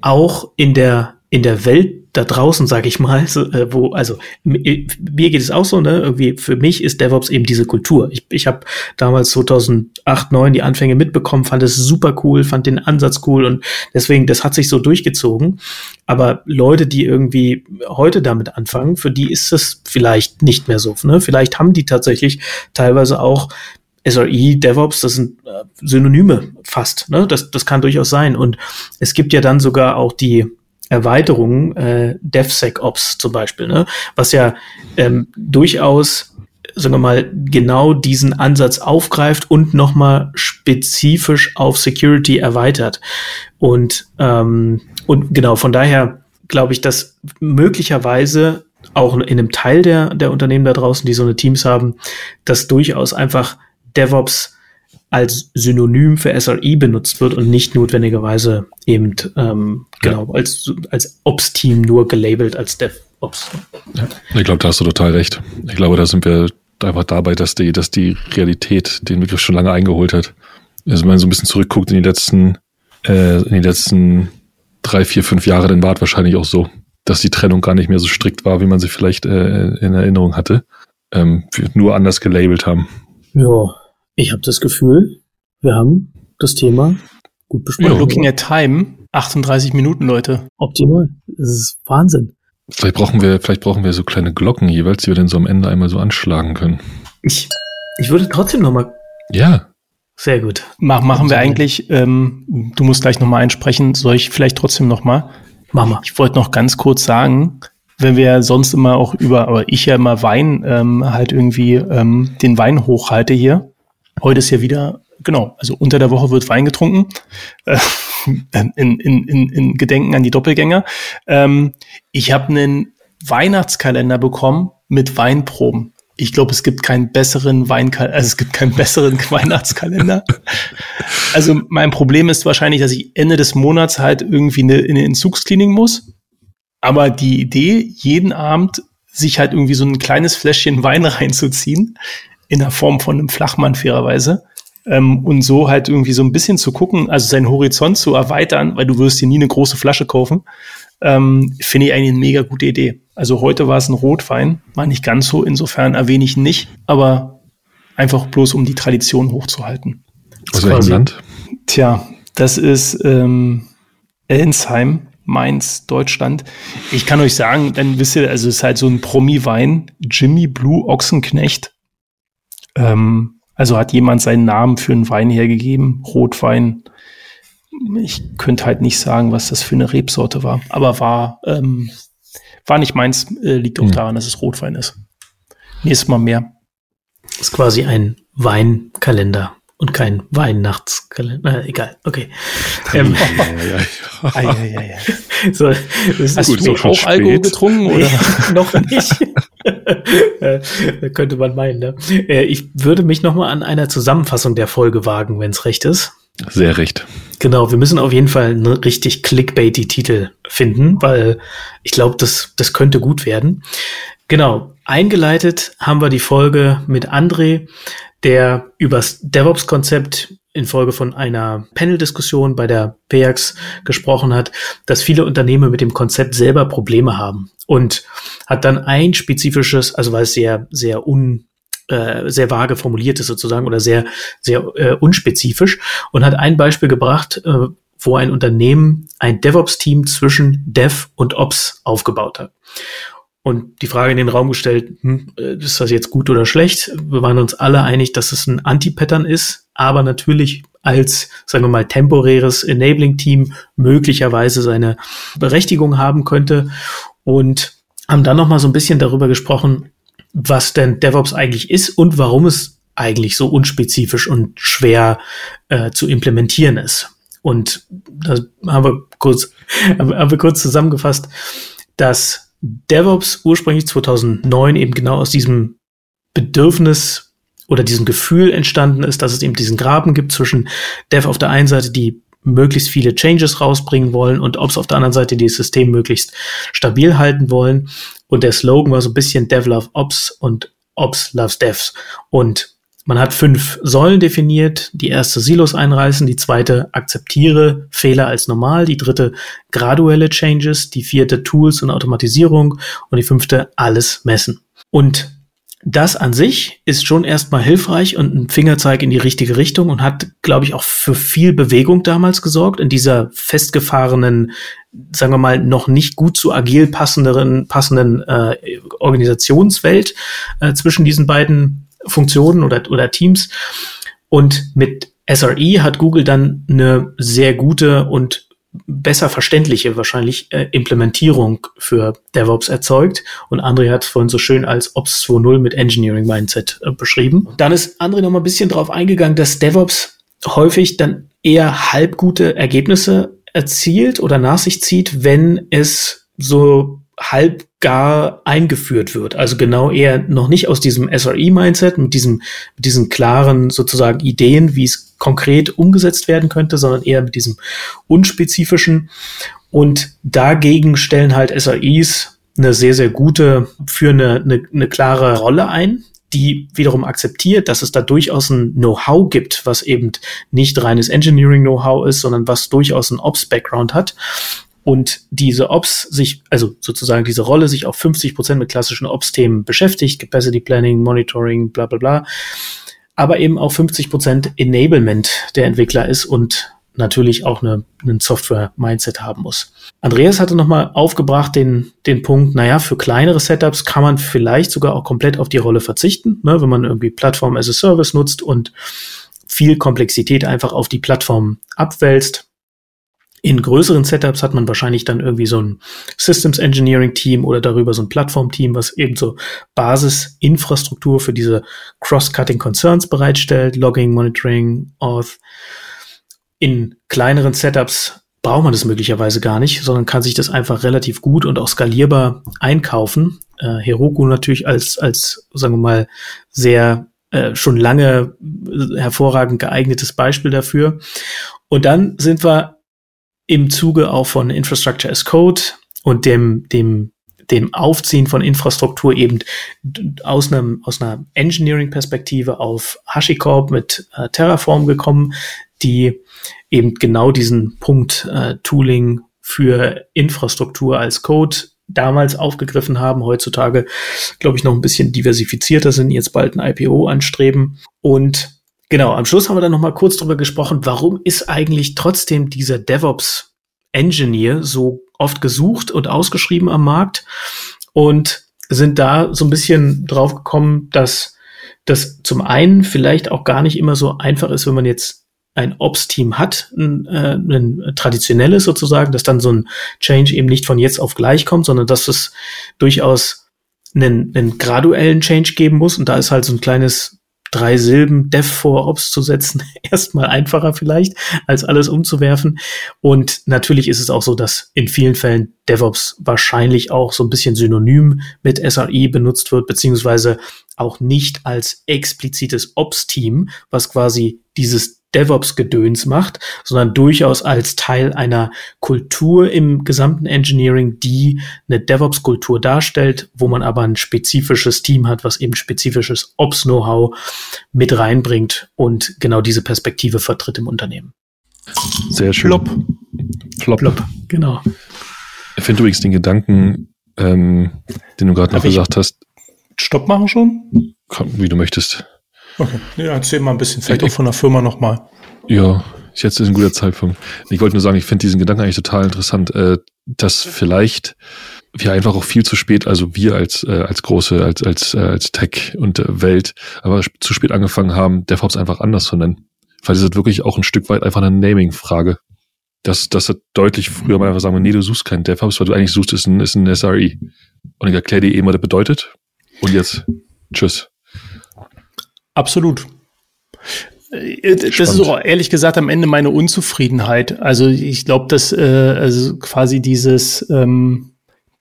auch in der, in der Welt da draußen, sage ich mal, so, äh, wo, also mir geht es auch so, ne? Irgendwie für mich ist DevOps eben diese Kultur. Ich, ich habe damals 2008, 9 die Anfänge mitbekommen, fand es super cool, fand den Ansatz cool und deswegen, das hat sich so durchgezogen. Aber Leute, die irgendwie heute damit anfangen, für die ist es vielleicht nicht mehr so. Ne? Vielleicht haben die tatsächlich teilweise auch SRE, DevOps, das sind äh, Synonyme fast. Ne? Das, das kann durchaus sein. Und es gibt ja dann sogar auch die Erweiterungen, äh, DevSecOps zum Beispiel, ne? was ja ähm, durchaus, sagen wir mal, genau diesen Ansatz aufgreift und nochmal spezifisch auf Security erweitert. Und, ähm, und genau, von daher glaube ich, dass möglicherweise auch in einem Teil der, der Unternehmen da draußen, die so eine Teams haben, dass durchaus einfach DevOps als Synonym für SRE benutzt wird und nicht notwendigerweise eben ähm, genau ja. als, als Ops-Team nur gelabelt als DevOps. Ja, ich glaube, da hast du total recht. Ich glaube, da sind wir einfach dabei, dass die, dass die Realität den Begriff schon lange eingeholt hat. Also wenn man so ein bisschen zurückguckt in die letzten, äh, in die letzten drei, vier, fünf Jahre, dann war es wahrscheinlich auch so, dass die Trennung gar nicht mehr so strikt war, wie man sie vielleicht äh, in Erinnerung hatte. Ähm, nur anders gelabelt haben. Ja, ich habe das Gefühl, wir haben das Thema gut besprochen. Ja, looking at time, 38 Minuten, Leute. Optimal. Das ist Wahnsinn. Vielleicht brauchen wir, vielleicht brauchen wir so kleine Glocken jeweils, die wir dann so am Ende einmal so anschlagen können. Ich, ich würde trotzdem noch mal. Ja. Sehr gut. Mach, machen wir eigentlich, ähm, du musst gleich noch mal einsprechen, soll ich vielleicht trotzdem noch mal? Mach mal. Ich wollte noch ganz kurz sagen, wenn wir sonst immer auch über, aber ich ja immer Wein ähm, halt irgendwie ähm, den Wein hochhalte hier, Heute ist ja wieder, genau, also unter der Woche wird Wein getrunken, äh, (laughs) in, in, in, in Gedenken an die Doppelgänger. Ähm, ich habe einen Weihnachtskalender bekommen mit Weinproben. Ich glaube, es gibt keinen besseren Weinkalender, also es gibt keinen besseren (laughs) Weihnachtskalender. Also mein Problem ist wahrscheinlich, dass ich Ende des Monats halt irgendwie eine, in eine Entzugsklinik muss. Aber die Idee, jeden Abend sich halt irgendwie so ein kleines Fläschchen Wein (laughs) reinzuziehen, in der Form von einem Flachmann fairerweise. Ähm, und so halt irgendwie so ein bisschen zu gucken, also seinen Horizont zu erweitern, weil du wirst dir nie eine große Flasche kaufen, ähm, finde ich eigentlich eine mega gute Idee. Also heute war es ein Rotwein, war nicht ganz so, insofern erwähne ich ihn nicht, aber einfach bloß um die Tradition hochzuhalten. Aus welchem Land? Tja, das ist ähm, Ellensheim, Mainz, Deutschland. Ich kann euch sagen, dann wisst ihr, also es ist halt so ein Promi-Wein, Jimmy Blue Ochsenknecht ähm, also hat jemand seinen Namen für einen Wein hergegeben, Rotwein. Ich könnte halt nicht sagen, was das für eine Rebsorte war, aber war, ähm, war nicht meins, äh, liegt auch hm. daran, dass es Rotwein ist. Nächstes Mal mehr. Ist quasi ein Weinkalender und kein Weihnachtskalender. Äh, egal, okay. Ähm, (laughs) so, das Hast ist du auch spät. Alkohol getrunken oder (laughs) noch nicht? (laughs) könnte man meinen. Ne? Äh, ich würde mich noch mal an einer Zusammenfassung der Folge wagen, wenn es recht ist. Sehr recht. Genau, wir müssen auf jeden Fall einen richtig clickbaity Titel finden, weil ich glaube, das, das könnte gut werden. Genau, eingeleitet haben wir die Folge mit André, der übers DevOps-Konzept infolge von einer Panel-Diskussion bei der PEAX gesprochen hat, dass viele Unternehmen mit dem Konzept selber Probleme haben und hat dann ein spezifisches, also weil es sehr, sehr un, äh, sehr vage formuliert ist sozusagen oder sehr, sehr äh, unspezifisch und hat ein Beispiel gebracht, äh, wo ein Unternehmen ein DevOps-Team zwischen Dev und Ops aufgebaut hat. Und die Frage in den Raum gestellt, hm, äh, ist das jetzt gut oder schlecht? Wir waren uns alle einig, dass es ein Anti-Pattern ist, aber natürlich als, sagen wir mal, temporäres Enabling-Team möglicherweise seine Berechtigung haben könnte. Und haben dann nochmal so ein bisschen darüber gesprochen, was denn DevOps eigentlich ist und warum es eigentlich so unspezifisch und schwer äh, zu implementieren ist. Und da haben wir kurz, (laughs) haben wir kurz zusammengefasst, dass DevOps ursprünglich 2009 eben genau aus diesem Bedürfnis oder diesem Gefühl entstanden ist, dass es eben diesen Graben gibt zwischen Dev auf der einen Seite, die möglichst viele Changes rausbringen wollen und Ops auf der anderen Seite, die das System möglichst stabil halten wollen. Und der Slogan war so ein bisschen Dev Love Ops und Ops loves Devs. Und man hat fünf Säulen definiert. Die erste Silos einreißen, die zweite akzeptiere Fehler als normal, die dritte graduelle Changes, die vierte Tools und Automatisierung und die fünfte alles messen. Und das an sich ist schon erstmal hilfreich und ein Fingerzeig in die richtige Richtung und hat, glaube ich, auch für viel Bewegung damals gesorgt in dieser festgefahrenen, sagen wir mal, noch nicht gut zu agil passenderen, passenden äh, Organisationswelt äh, zwischen diesen beiden Funktionen oder, oder Teams. Und mit SRE hat Google dann eine sehr gute und besser verständliche wahrscheinlich äh, Implementierung für DevOps erzeugt. Und André hat es vorhin so schön als Ops 2.0 mit Engineering Mindset äh, beschrieben. Dann ist André noch mal ein bisschen drauf eingegangen, dass DevOps häufig dann eher halbgute Ergebnisse erzielt oder nach sich zieht, wenn es so halb gar eingeführt wird. Also genau eher noch nicht aus diesem SRE-Mindset, mit diesem, mit diesen klaren sozusagen Ideen, wie es konkret umgesetzt werden könnte, sondern eher mit diesem unspezifischen. Und dagegen stellen halt SREs eine sehr, sehr gute, für eine, eine, eine klare Rolle ein, die wiederum akzeptiert, dass es da durchaus ein Know-how gibt, was eben nicht reines Engineering-Know-how ist, sondern was durchaus ein Ops-Background hat und diese Ops sich, also sozusagen diese Rolle sich auf 50 Prozent mit klassischen Ops-Themen beschäftigt, Capacity Planning, Monitoring, bla bla bla, aber eben auch 50 Prozent Enablement der Entwickler ist und natürlich auch eine, einen Software-Mindset haben muss. Andreas hatte nochmal aufgebracht den, den Punkt, naja, für kleinere Setups kann man vielleicht sogar auch komplett auf die Rolle verzichten, ne, wenn man irgendwie Plattform as a Service nutzt und viel Komplexität einfach auf die Plattform abwälzt. In größeren Setups hat man wahrscheinlich dann irgendwie so ein Systems Engineering Team oder darüber so ein Plattform-Team, was eben so Basisinfrastruktur für diese Cross-Cutting Concerns bereitstellt, Logging, Monitoring, Auth. In kleineren Setups braucht man das möglicherweise gar nicht, sondern kann sich das einfach relativ gut und auch skalierbar einkaufen. Äh, Heroku natürlich als, als, sagen wir mal, sehr äh, schon lange hervorragend geeignetes Beispiel dafür. Und dann sind wir im Zuge auch von Infrastructure as Code und dem, dem, dem Aufziehen von Infrastruktur eben aus, einem, aus einer Engineering-Perspektive auf HashiCorp mit äh, Terraform gekommen, die eben genau diesen Punkt äh, Tooling für Infrastruktur als Code damals aufgegriffen haben, heutzutage, glaube ich, noch ein bisschen diversifizierter sind, jetzt bald ein IPO anstreben. Und Genau, am Schluss haben wir dann noch mal kurz darüber gesprochen, warum ist eigentlich trotzdem dieser DevOps Engineer so oft gesucht und ausgeschrieben am Markt und sind da so ein bisschen drauf gekommen, dass das zum einen vielleicht auch gar nicht immer so einfach ist, wenn man jetzt ein Ops-Team hat, ein, äh, ein traditionelles sozusagen, dass dann so ein Change eben nicht von jetzt auf gleich kommt, sondern dass es durchaus einen, einen graduellen Change geben muss. Und da ist halt so ein kleines drei Silben Dev vor Ops zu setzen, (laughs) erstmal einfacher vielleicht, als alles umzuwerfen. Und natürlich ist es auch so, dass in vielen Fällen DevOps wahrscheinlich auch so ein bisschen synonym mit SRE benutzt wird, beziehungsweise auch nicht als explizites Ops-Team, was quasi dieses DevOps-Gedöns macht, sondern durchaus als Teil einer Kultur im gesamten Engineering, die eine DevOps-Kultur darstellt, wo man aber ein spezifisches Team hat, was eben spezifisches Ops-Know-how mit reinbringt und genau diese Perspektive vertritt im Unternehmen. Sehr schön. Flop. Flop. Flop. Genau. Ich finde übrigens den Gedanken, ähm, den du gerade noch gesagt hast. Stopp machen schon? Komm, wie du möchtest. Okay, ja, erzähl mal ein bisschen, vielleicht ich, auch von der Firma nochmal. Ja, jetzt ist ein guter Zeitpunkt. Ich wollte nur sagen, ich finde diesen Gedanken eigentlich total interessant, äh, dass vielleicht wir einfach auch viel zu spät, also wir als äh, als große, als als äh, als Tech und äh, Welt, aber zu spät angefangen haben, DevOps einfach anders zu nennen. Weil es ist wirklich auch ein Stück weit einfach eine Naming-Frage. Das, das hat deutlich früher mal einfach sagen, nee, du suchst keinen DevOps, weil du eigentlich suchst, ist ein, ist ein SRE. Und ich erkläre dir eben, was das bedeutet. Und jetzt, tschüss. Absolut. Äh, das Spannend. ist auch ehrlich gesagt am Ende meine Unzufriedenheit. Also ich glaube, dass äh, also quasi dieses, ähm,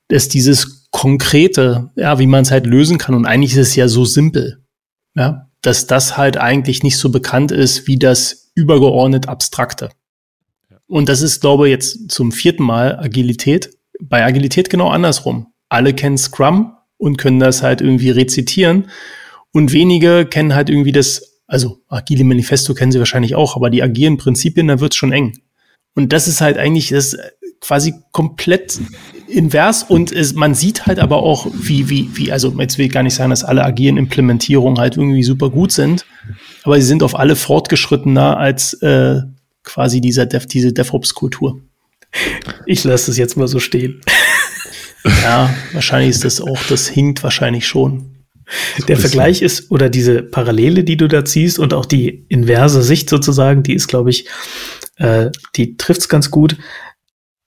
dass dieses konkrete, ja, wie man es halt lösen kann. Und eigentlich ist es ja so simpel, ja, dass das halt eigentlich nicht so bekannt ist wie das übergeordnet Abstrakte. Und das ist, glaube ich, jetzt zum vierten Mal Agilität. Bei Agilität genau andersrum. Alle kennen Scrum und können das halt irgendwie rezitieren. Und wenige kennen halt irgendwie das, also agile Manifesto kennen sie wahrscheinlich auch, aber die agilen Prinzipien, da wird's schon eng. Und das ist halt eigentlich das quasi komplett invers und es, man sieht halt aber auch, wie, wie, wie, also jetzt will ich gar nicht sagen, dass alle agilen Implementierungen halt irgendwie super gut sind, aber sie sind auf alle fortgeschrittener als äh, quasi dieser Dev, diese DevOps-Kultur. Ich lasse es jetzt mal so stehen. (laughs) Ja, wahrscheinlich ist das auch, das hinkt wahrscheinlich schon. Der Vergleich ist, oder diese Parallele, die du da ziehst und auch die inverse Sicht sozusagen, die ist, glaube ich, äh, die trifft's ganz gut.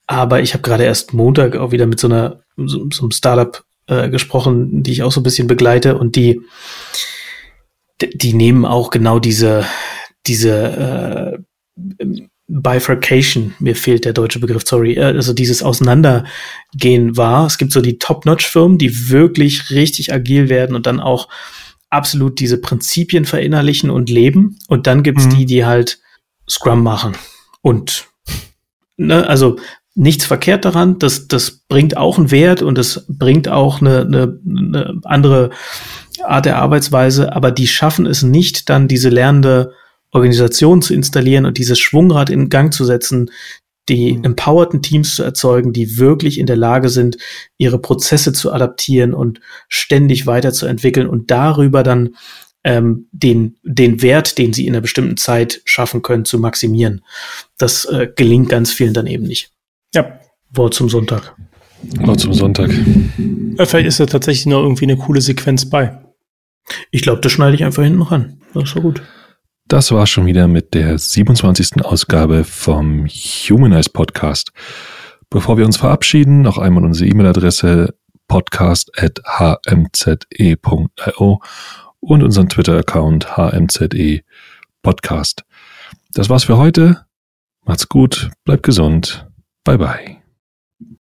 Aber ich habe gerade erst Montag auch wieder mit so einer so, so einem Startup äh, gesprochen, die ich auch so ein bisschen begleite und die die nehmen auch genau diese diese äh, Bifurcation, mir fehlt der deutsche Begriff, sorry, äh, also dieses Auseinandergehen war. Es gibt so die Top-Notch-Firmen, die wirklich richtig agil werden und dann auch absolut diese Prinzipien verinnerlichen und leben. Und dann gibt's mhm. die, die halt Scrum machen. Und ne, also nichts verkehrt daran, das, das bringt auch einen Wert und das bringt auch eine, eine, eine andere Art der Arbeitsweise, aber die schaffen es nicht, dann diese lernende Organisation zu installieren und dieses Schwungrad in Gang zu setzen, die mhm. empowerten Teams zu erzeugen, die wirklich in der Lage sind, ihre Prozesse zu adaptieren und ständig weiterzuentwickeln und darüber dann ähm, den, den Wert, den sie in einer bestimmten Zeit schaffen können, zu maximieren. Das äh, gelingt ganz vielen dann eben nicht. Ja. Wort zum Sonntag. Wort zum Sonntag. Ja, vielleicht ist da tatsächlich noch irgendwie eine coole Sequenz bei. Ich glaube, das schneide ich einfach hinten ran. Das ist so gut. Das war schon wieder mit der 27. Ausgabe vom Humanize Podcast. Bevor wir uns verabschieden, noch einmal unsere E-Mail-Adresse podcast.hmze.io und unseren Twitter-Account hmze podcast. Das war's für heute. Macht's gut, bleibt gesund. Bye bye.